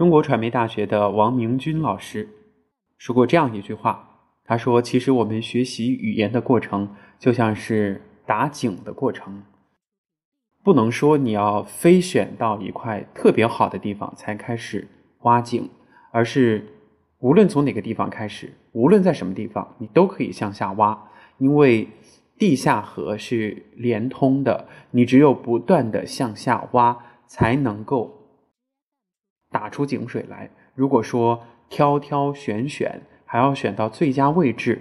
中国传媒大学的王明军老师说过这样一句话，他说：“其实我们学习语言的过程，就像是打井的过程，不能说你要非选到一块特别好的地方才开始挖井，而是无论从哪个地方开始，无论在什么地方，你都可以向下挖，因为地下河是连通的，你只有不断的向下挖，才能够。”打出井水来。如果说挑挑选选，还要选到最佳位置，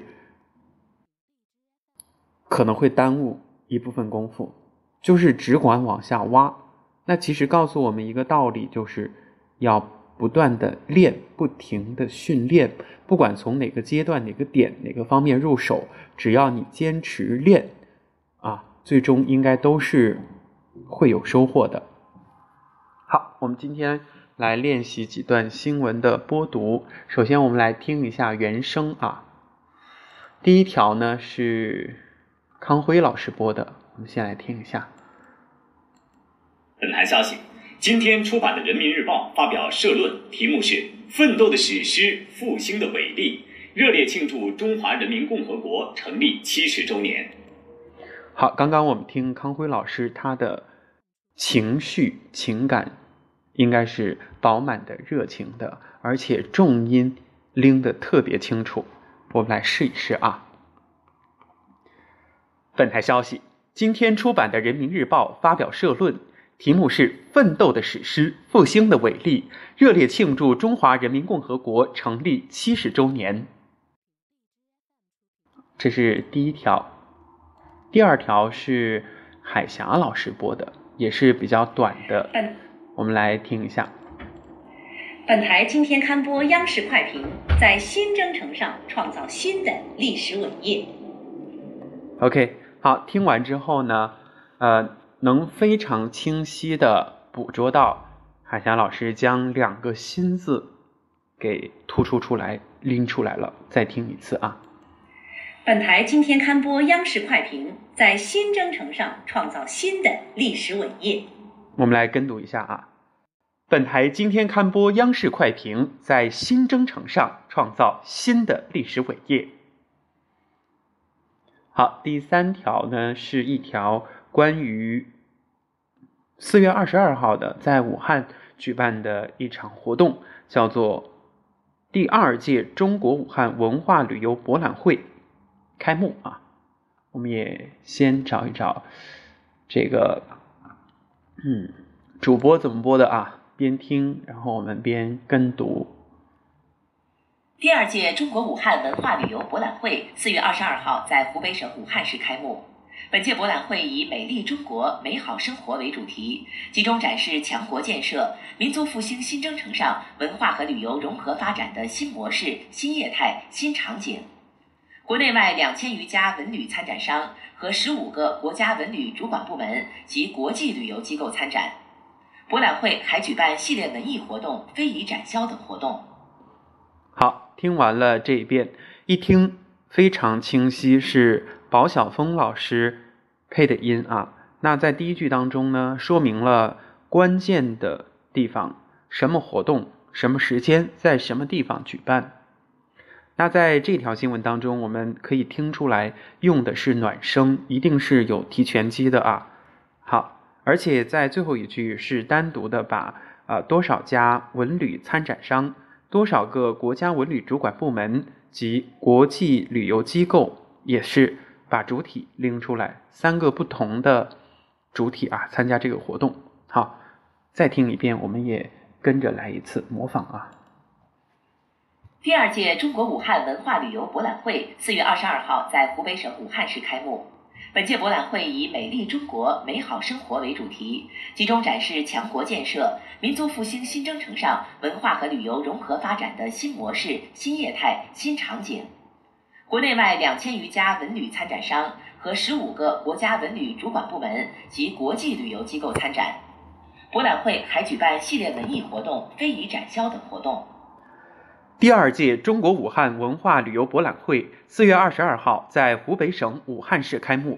可能会耽误一部分功夫。就是只管往下挖，那其实告诉我们一个道理，就是要不断的练，不停的训练。不管从哪个阶段、哪个点、哪个方面入手，只要你坚持练，啊，最终应该都是会有收获的。好，我们今天。来练习几段新闻的播读。首先，我们来听一下原声啊。第一条呢是康辉老师播的，我们先来听一下。本台消息：今天出版的《人民日报》发表社论，题目是《奋斗的史诗，复兴的伟力》，热烈庆祝中华人民共和国成立七十周年。好，刚刚我们听康辉老师他的情绪情感。应该是饱满的、热情的，而且重音拎得特别清楚。我们来试一试啊。本台消息：今天出版的《人民日报》发表社论，题目是《奋斗的史诗，复兴的伟力》，热烈庆祝中华人民共和国成立七十周年。这是第一条。第二条是海霞老师播的，也是比较短的。我们来听一下。本台今天刊播央视快评，在新征程上创造新的历史伟业。OK，好，听完之后呢，呃，能非常清晰的捕捉到海霞老师将两个“新”字给突出出来、拎出来了。再听一次啊。本台今天刊播央视快评，在新征程上创造新的历史伟业。我们来跟读一下啊。本台今天刊播央视快评，在新征程上创造新的历史伟业。好，第三条呢是一条关于四月二十二号的在武汉举办的一场活动，叫做第二届中国武汉文化旅游博览会开幕啊。我们也先找一找这个，嗯，主播怎么播的啊？边听，然后我们边跟读。第二届中国武汉文化旅游博览会四月二十二号在湖北省武汉市开幕。本届博览会以“美丽中国，美好生活”为主题，集中展示强国建设、民族复兴新征程上文化和旅游融合发展的新模式、新业态、新场景。国内外两千余家文旅参展商和十五个国家文旅主管部门及国际旅游机构参展。博览会还举办系列文艺活动、非遗展销等活动。好，听完了这一遍，一听非常清晰，是宝晓峰老师配的音啊。那在第一句当中呢，说明了关键的地方，什么活动、什么时间、在什么地方举办。那在这条新闻当中，我们可以听出来，用的是暖声，一定是有提拳击的啊。好。而且在最后一句是单独的把呃多少家文旅参展商、多少个国家文旅主管部门及国际旅游机构，也是把主体拎出来，三个不同的主体啊参加这个活动。好，再听一遍，我们也跟着来一次模仿啊。第二届中国武汉文化旅游博览会四月二十二号在湖北省武汉市开幕。本届博览会以“美丽中国，美好生活”为主题，集中展示强国建设、民族复兴新征程上文化和旅游融合发展的新模式、新业态、新场景。国内外两千余家文旅参展商和十五个国家文旅主管部门及国际旅游机构参展。博览会还举办系列文艺活动、非遗展销等活动。第二届中国武汉文化旅游博览会四月二十二号在湖北省武汉市开幕。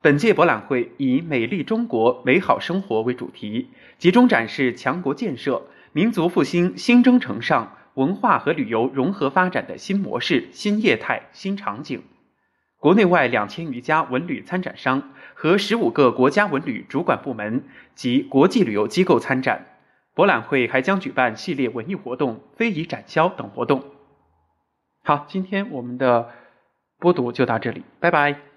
本届博览会以“美丽中国，美好生活”为主题，集中展示强国建设、民族复兴新征程上文化和旅游融合发展的新模式、新业态、新场景。国内外两千余家文旅参展商和十五个国家文旅主管部门及国际旅游机构参展。博览会还将举办系列文艺活动、非遗展销等活动。好，今天我们的播读就到这里，拜拜。